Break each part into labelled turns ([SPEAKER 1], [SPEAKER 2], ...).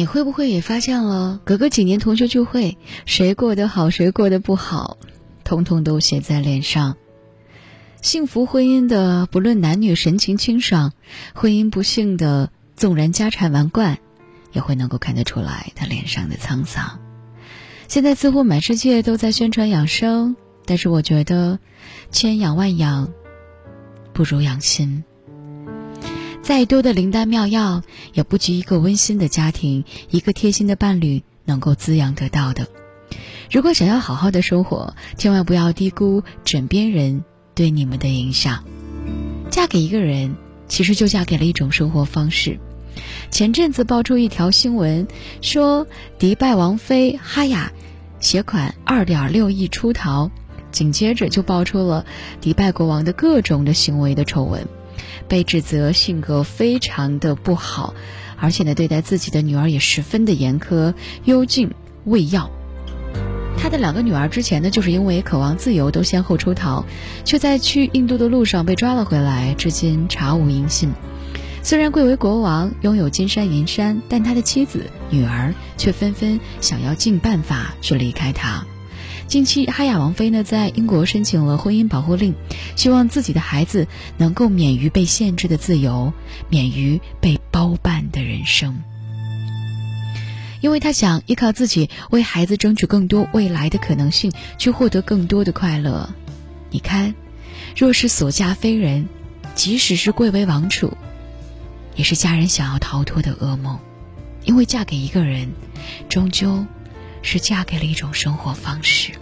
[SPEAKER 1] 你会不会也发现了，隔个几年同学聚会，谁过得好，谁过得不好，通通都写在脸上。幸福婚姻的，不论男女神情清爽；婚姻不幸的，纵然家产万贯，也会能够看得出来他脸上的沧桑。现在似乎满世界都在宣传养生，但是我觉得，千养万养，不如养心。再多的灵丹妙药，也不及一个温馨的家庭、一个贴心的伴侣能够滋养得到的。如果想要好好的生活，千万不要低估枕边人对你们的影响。嫁给一个人，其实就嫁给了一种生活方式。前阵子爆出一条新闻，说迪拜王妃哈雅携款二点六亿出逃，紧接着就爆出了迪拜国王的各种的行为的丑闻。被指责性格非常的不好，而且呢，对待自己的女儿也十分的严苛，幽禁喂药。他的两个女儿之前呢，就是因为渴望自由，都先后出逃，却在去印度的路上被抓了回来，至今查无音信。虽然贵为国王，拥有金山银山，但他的妻子、女儿却纷纷想要尽办法去离开他。近期，哈雅王妃呢在英国申请了婚姻保护令，希望自己的孩子能够免于被限制的自由，免于被包办的人生。因为他想依靠自己为孩子争取更多未来的可能性，去获得更多的快乐。你看，若是所嫁非人，即使是贵为王储，也是家人想要逃脱的噩梦。因为嫁给一个人，终究。是嫁给了一种生活方式，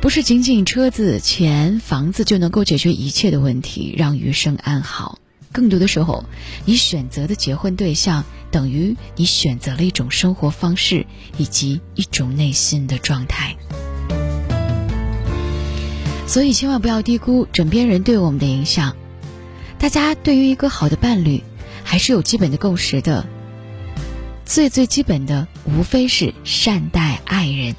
[SPEAKER 1] 不是仅仅车子、钱、房子就能够解决一切的问题，让余生安好。更多的时候，你选择的结婚对象，等于你选择了一种生活方式以及一种内心的状态。所以，千万不要低估枕边人对我们的影响。大家对于一个好的伴侣，还是有基本的共识的。最最基本的，无非是善待爱人。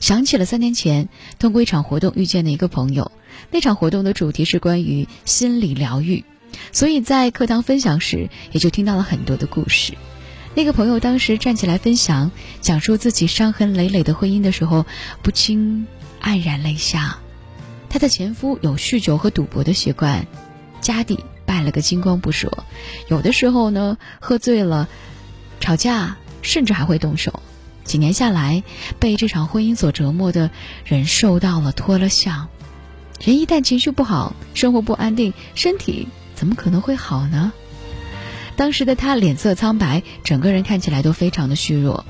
[SPEAKER 1] 想起了三年前通过一场活动遇见的一个朋友，那场活动的主题是关于心理疗愈，所以在课堂分享时，也就听到了很多的故事。那个朋友当时站起来分享，讲述自己伤痕累累的婚姻的时候，不禁黯然泪下。她的前夫有酗酒和赌博的习惯，家底败了个精光不说，有的时候呢，喝醉了。吵架，甚至还会动手。几年下来，被这场婚姻所折磨的人瘦到了脱了相。人一旦情绪不好，生活不安定，身体怎么可能会好呢？当时的他脸色苍白，整个人看起来都非常的虚弱。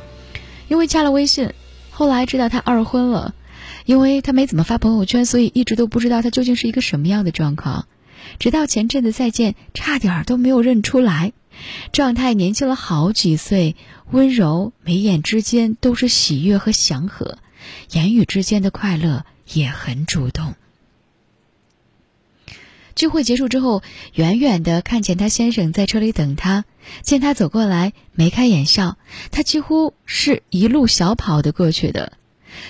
[SPEAKER 1] 因为加了微信，后来知道他二婚了。因为他没怎么发朋友圈，所以一直都不知道他究竟是一个什么样的状况。直到前阵子再见，差点都没有认出来。状态年轻了好几岁，温柔眉眼之间都是喜悦和祥和，言语之间的快乐也很主动。聚会结束之后，远远的看见他先生在车里等他，见他走过来，眉开眼笑，他几乎是一路小跑的过去的。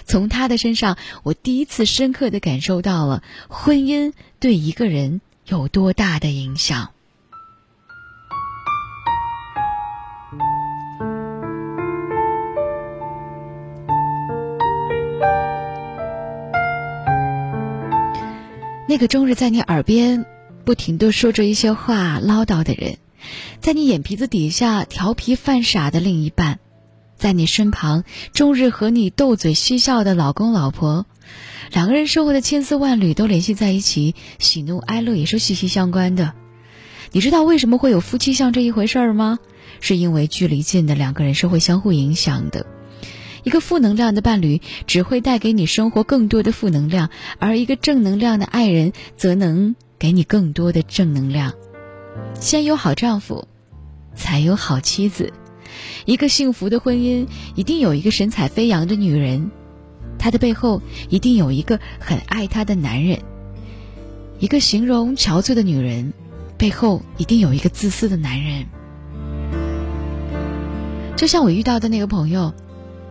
[SPEAKER 1] 从他的身上，我第一次深刻的感受到了婚姻对一个人有多大的影响。那个终日在你耳边不停的说着一些话唠叨的人，在你眼皮子底下调皮犯傻的另一半，在你身旁终日和你斗嘴嬉笑的老公老婆，两个人生活的千丝万缕都联系在一起，喜怒哀乐也是息息相关的。你知道为什么会有夫妻相这一回事儿吗？是因为距离近的两个人是会相互影响的。一个负能量的伴侣只会带给你生活更多的负能量，而一个正能量的爱人则能给你更多的正能量。先有好丈夫，才有好妻子。一个幸福的婚姻一定有一个神采飞扬的女人，她的背后一定有一个很爱她的男人。一个形容憔悴的女人，背后一定有一个自私的男人。就像我遇到的那个朋友。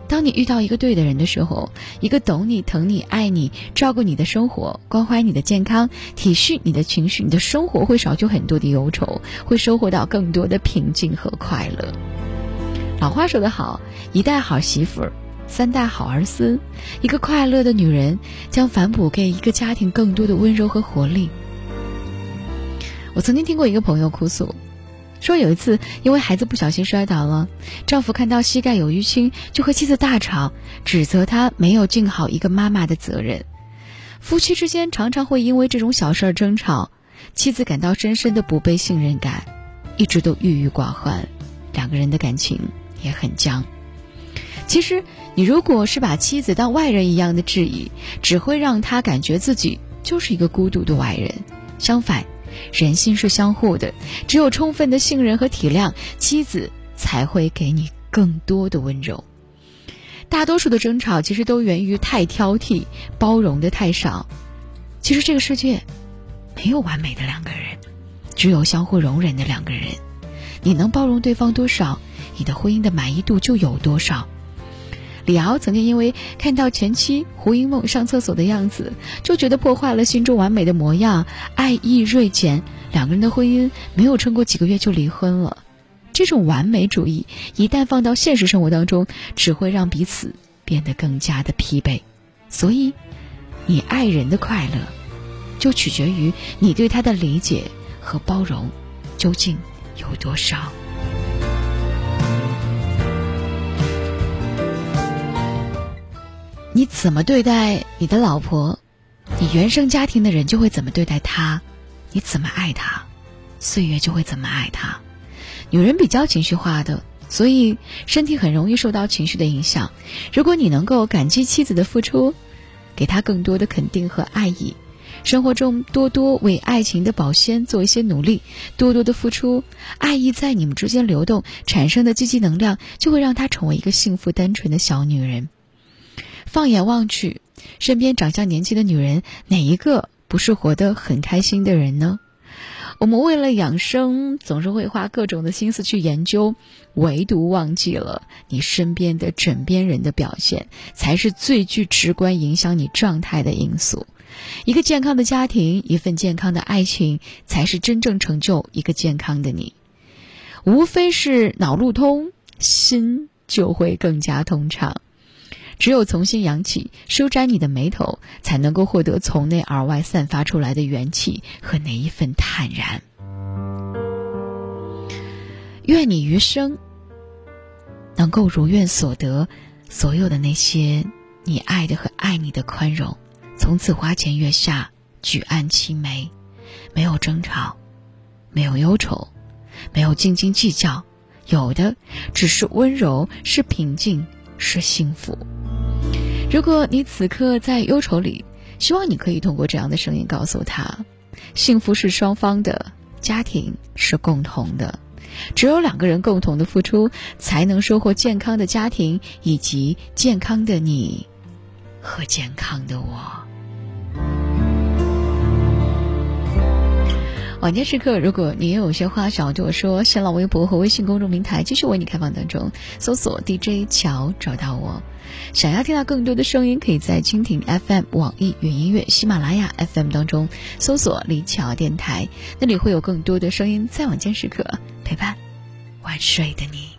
[SPEAKER 1] 当你遇到一个对的人的时候，一个懂你、疼你、爱你、照顾你的生活、关怀你的健康、体恤你的情绪，你的生活会少去很多的忧愁，会收获到更多的平静和快乐。老话说得好，一代好媳妇，三代好儿孙。一个快乐的女人，将反哺给一个家庭更多的温柔和活力。我曾经听过一个朋友哭诉，说有一次因为孩子不小心摔倒了，丈夫看到膝盖有淤青，就和妻子大吵，指责她没有尽好一个妈妈的责任。夫妻之间常常会因为这种小事儿争吵，妻子感到深深的不被信任感，一直都郁郁寡欢，两个人的感情也很僵。其实，你如果是把妻子当外人一样的质疑，只会让她感觉自己就是一个孤独的外人。相反，人心是相互的，只有充分的信任和体谅，妻子才会给你更多的温柔。大多数的争吵其实都源于太挑剔，包容的太少。其实这个世界没有完美的两个人，只有相互容忍的两个人。你能包容对方多少，你的婚姻的满意度就有多少。李敖曾经因为看到前妻胡因梦上厕所的样子，就觉得破坏了心中完美的模样，爱意锐减，两个人的婚姻没有撑过几个月就离婚了。这种完美主义一旦放到现实生活当中，只会让彼此变得更加的疲惫。所以，你爱人的快乐，就取决于你对他的理解和包容究竟有多少。你怎么对待你的老婆，你原生家庭的人就会怎么对待她；你怎么爱她，岁月就会怎么爱她。女人比较情绪化的，所以身体很容易受到情绪的影响。如果你能够感激妻子的付出，给她更多的肯定和爱意，生活中多多为爱情的保鲜做一些努力，多多的付出，爱意在你们之间流动，产生的积极能量就会让她成为一个幸福单纯的小女人。放眼望去，身边长相年轻的女人，哪一个不是活得很开心的人呢？我们为了养生，总是会花各种的心思去研究，唯独忘记了你身边的枕边人的表现，才是最具直观影响你状态的因素。一个健康的家庭，一份健康的爱情，才是真正成就一个健康的你。无非是脑路通，心就会更加通畅。只有从心扬起，舒展你的眉头，才能够获得从内而外散发出来的元气和那一份坦然。愿你余生能够如愿所得，所有的那些你爱的和爱你的宽容，从此花前月下，举案齐眉，没有争吵，没有忧愁，没有斤斤计较，有的只是温柔，是平静，是幸福。如果你此刻在忧愁里，希望你可以通过这样的声音告诉他：幸福是双方的，家庭是共同的，只有两个人共同的付出，才能收获健康的家庭以及健康的你和健康的我。晚间时刻，如果你也有些话想要对我说，新浪微博和微信公众平台继续为你开放当中，搜索 DJ 乔找到我。想要听到更多的声音，可以在蜻蜓 FM、网易云音乐、喜马拉雅 FM 当中搜索李乔电台，那里会有更多的声音在晚间时刻陪伴晚睡的你。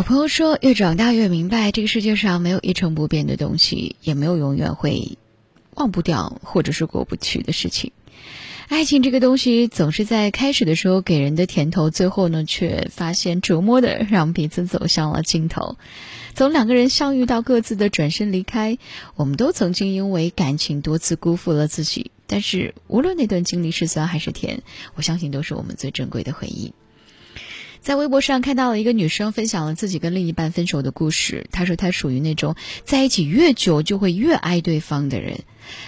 [SPEAKER 1] 有朋友说，越长大越明白，这个世界上没有一成不变的东西，也没有永远会忘不掉或者是过不去的事情。爱情这个东西，总是在开始的时候给人的甜头，最后呢，却发现折磨的让彼此走向了尽头。从两个人相遇到各自的转身离开，我们都曾经因为感情多次辜负了自己。但是，无论那段经历是酸还是甜，我相信都是我们最珍贵的回忆。在微博上看到了一个女生分享了自己跟另一半分手的故事。她说她属于那种在一起越久就会越爱对方的人，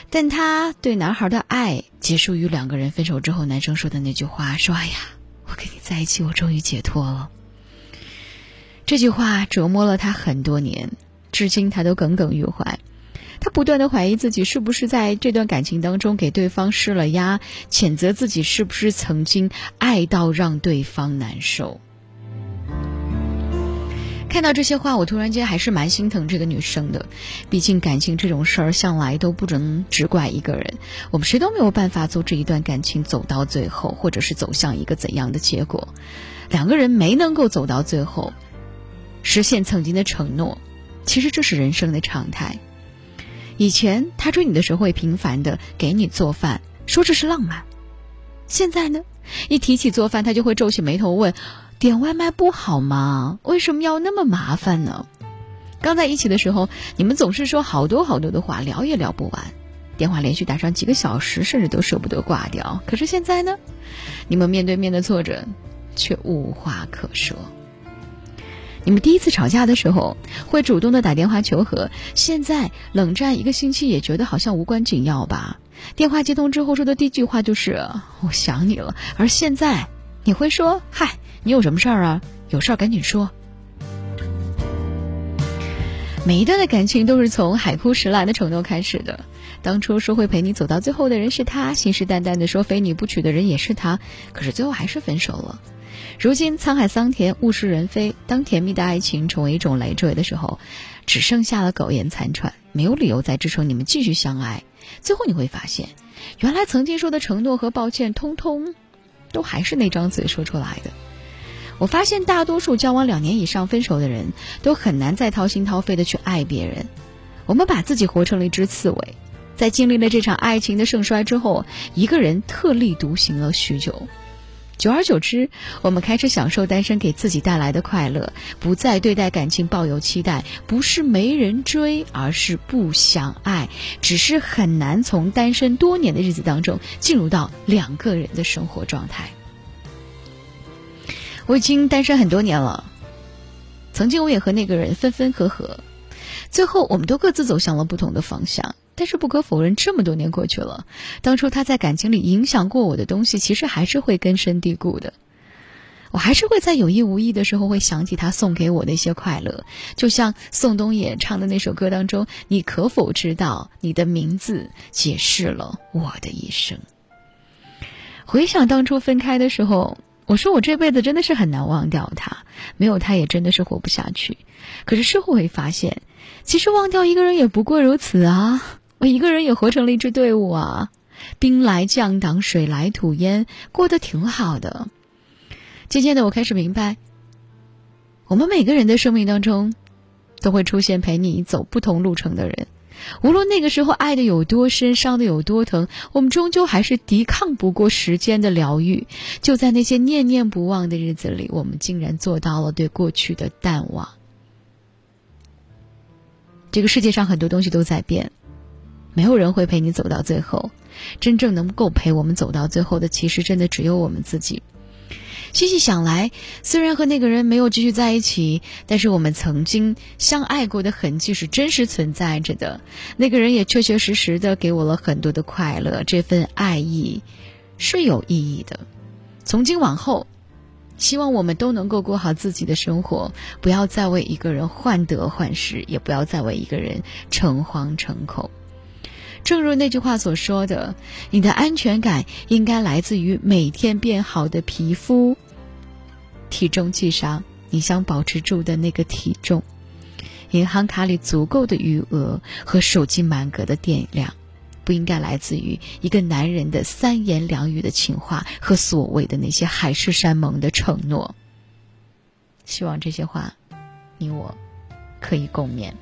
[SPEAKER 1] 但她对男孩的爱结束于两个人分手之后，男生说的那句话：“说哎呀，我跟你在一起，我终于解脱了。”这句话折磨了她很多年，至今她都耿耿于怀。他不断的怀疑自己是不是在这段感情当中给对方施了压，谴责自己是不是曾经爱到让对方难受。看到这些话，我突然间还是蛮心疼这个女生的。毕竟感情这种事儿向来都不能只怪一个人，我们谁都没有办法阻止一段感情走到最后，或者是走向一个怎样的结果。两个人没能够走到最后，实现曾经的承诺，其实这是人生的常态。以前他追你的时候会频繁的给你做饭，说这是浪漫。现在呢，一提起做饭，他就会皱起眉头问：“点外卖不好吗？为什么要那么麻烦呢？”刚在一起的时候，你们总是说好多好多的话，聊也聊不完，电话连续打上几个小时，甚至都舍不得挂掉。可是现在呢，你们面对面的坐着，却无话可说。你们第一次吵架的时候，会主动的打电话求和，现在冷战一个星期也觉得好像无关紧要吧？电话接通之后说的第一句话就是“我想你了”，而现在你会说：“嗨，你有什么事儿啊？有事儿赶紧说。”每一段的感情都是从海枯石烂的承诺开始的。当初说会陪你走到最后的人是他，信誓旦旦的说非你不娶的人也是他，可是最后还是分手了。如今沧海桑田，物是人非。当甜蜜的爱情成为一种累赘的时候，只剩下了苟延残喘，没有理由再支撑你们继续相爱。最后你会发现，原来曾经说的承诺和抱歉，通通都还是那张嘴说出来的。我发现，大多数交往两年以上分手的人，都很难再掏心掏肺的去爱别人。我们把自己活成了一只刺猬，在经历了这场爱情的盛衰之后，一个人特立独行了许久。久而久之，我们开始享受单身给自己带来的快乐，不再对待感情抱有期待。不是没人追，而是不想爱，只是很难从单身多年的日子当中进入到两个人的生活状态。我已经单身很多年了，曾经我也和那个人分分合合，最后我们都各自走向了不同的方向。但是不可否认，这么多年过去了，当初他在感情里影响过我的东西，其实还是会根深蒂固的。我还是会在有意无意的时候，会想起他送给我的一些快乐，就像宋冬野唱的那首歌当中：“你可否知道，你的名字解释了我的一生。”回想当初分开的时候，我说我这辈子真的是很难忘掉他，没有他也真的是活不下去。可是事后会发现，其实忘掉一个人也不过如此啊。我一个人也活成了一支队伍啊，兵来将挡，水来土掩，过得挺好的。渐渐的，我开始明白，我们每个人的生命当中，都会出现陪你走不同路程的人。无论那个时候爱的有多深，伤的有多疼，我们终究还是抵抗不过时间的疗愈。就在那些念念不忘的日子里，我们竟然做到了对过去的淡忘。这个世界上很多东西都在变。没有人会陪你走到最后，真正能够陪我们走到最后的，其实真的只有我们自己。细细想来，虽然和那个人没有继续在一起，但是我们曾经相爱过的痕迹是真实存在着的。那个人也确确实实的给我了很多的快乐，这份爱意是有意义的。从今往后，希望我们都能够过好自己的生活，不要再为一个人患得患失，也不要再为一个人诚惶诚恐。正如那句话所说的，你的安全感应该来自于每天变好的皮肤。体重计上你想保持住的那个体重，银行卡里足够的余额和手机满格的电量，不应该来自于一个男人的三言两语的情话和所谓的那些海誓山盟的承诺。希望这些话，你我可以共勉。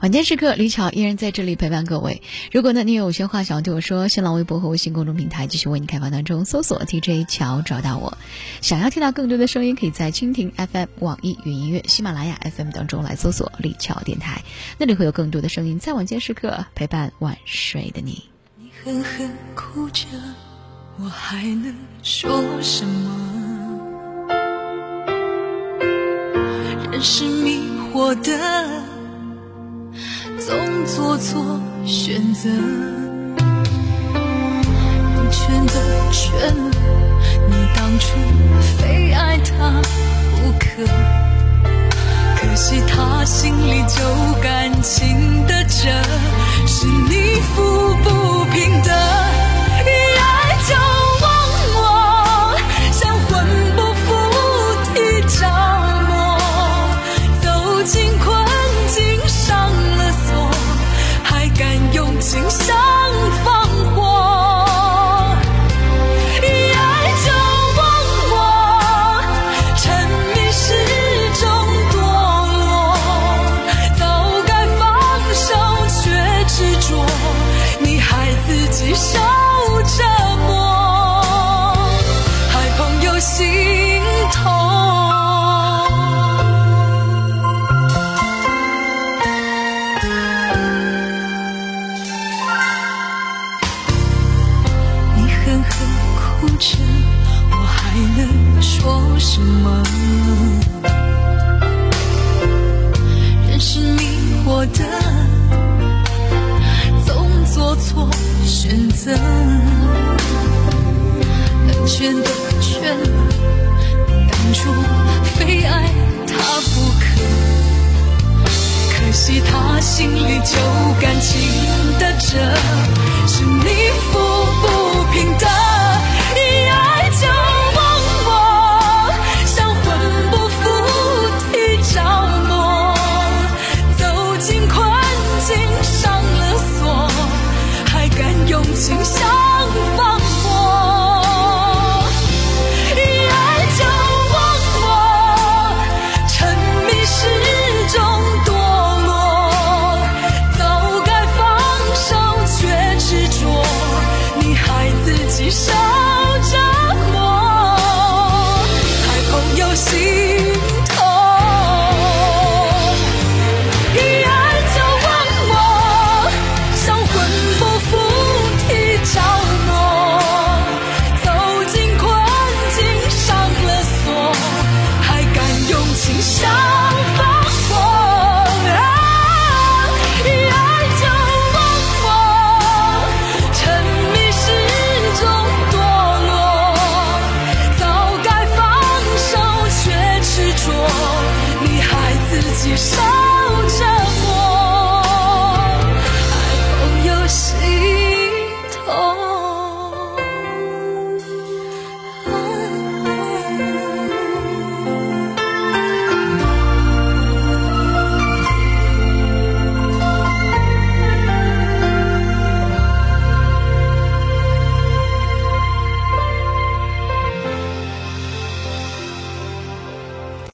[SPEAKER 1] 晚间时刻，李巧依然在这里陪伴各位。如果呢，你有些话想要对我说，新浪微博和微信公众平台继续为你开放当中，搜索 DJ 乔找到我。想要听到更多的声音，可以在蜻蜓 FM、网易云音乐、喜马拉雅 FM 当中来搜索李巧电台，那里会有更多的声音在晚间时刻陪伴晚睡的你。
[SPEAKER 2] 你狠狠哭着，我还能说什么？人是迷惑的。做错选择，你全都全了。你当初非爱他不可，可惜他心里就感情的折，是你抚不平的。什么？人是迷惑的，总做错选择，能全都全了。当初非爱他不可。可惜他心里就感情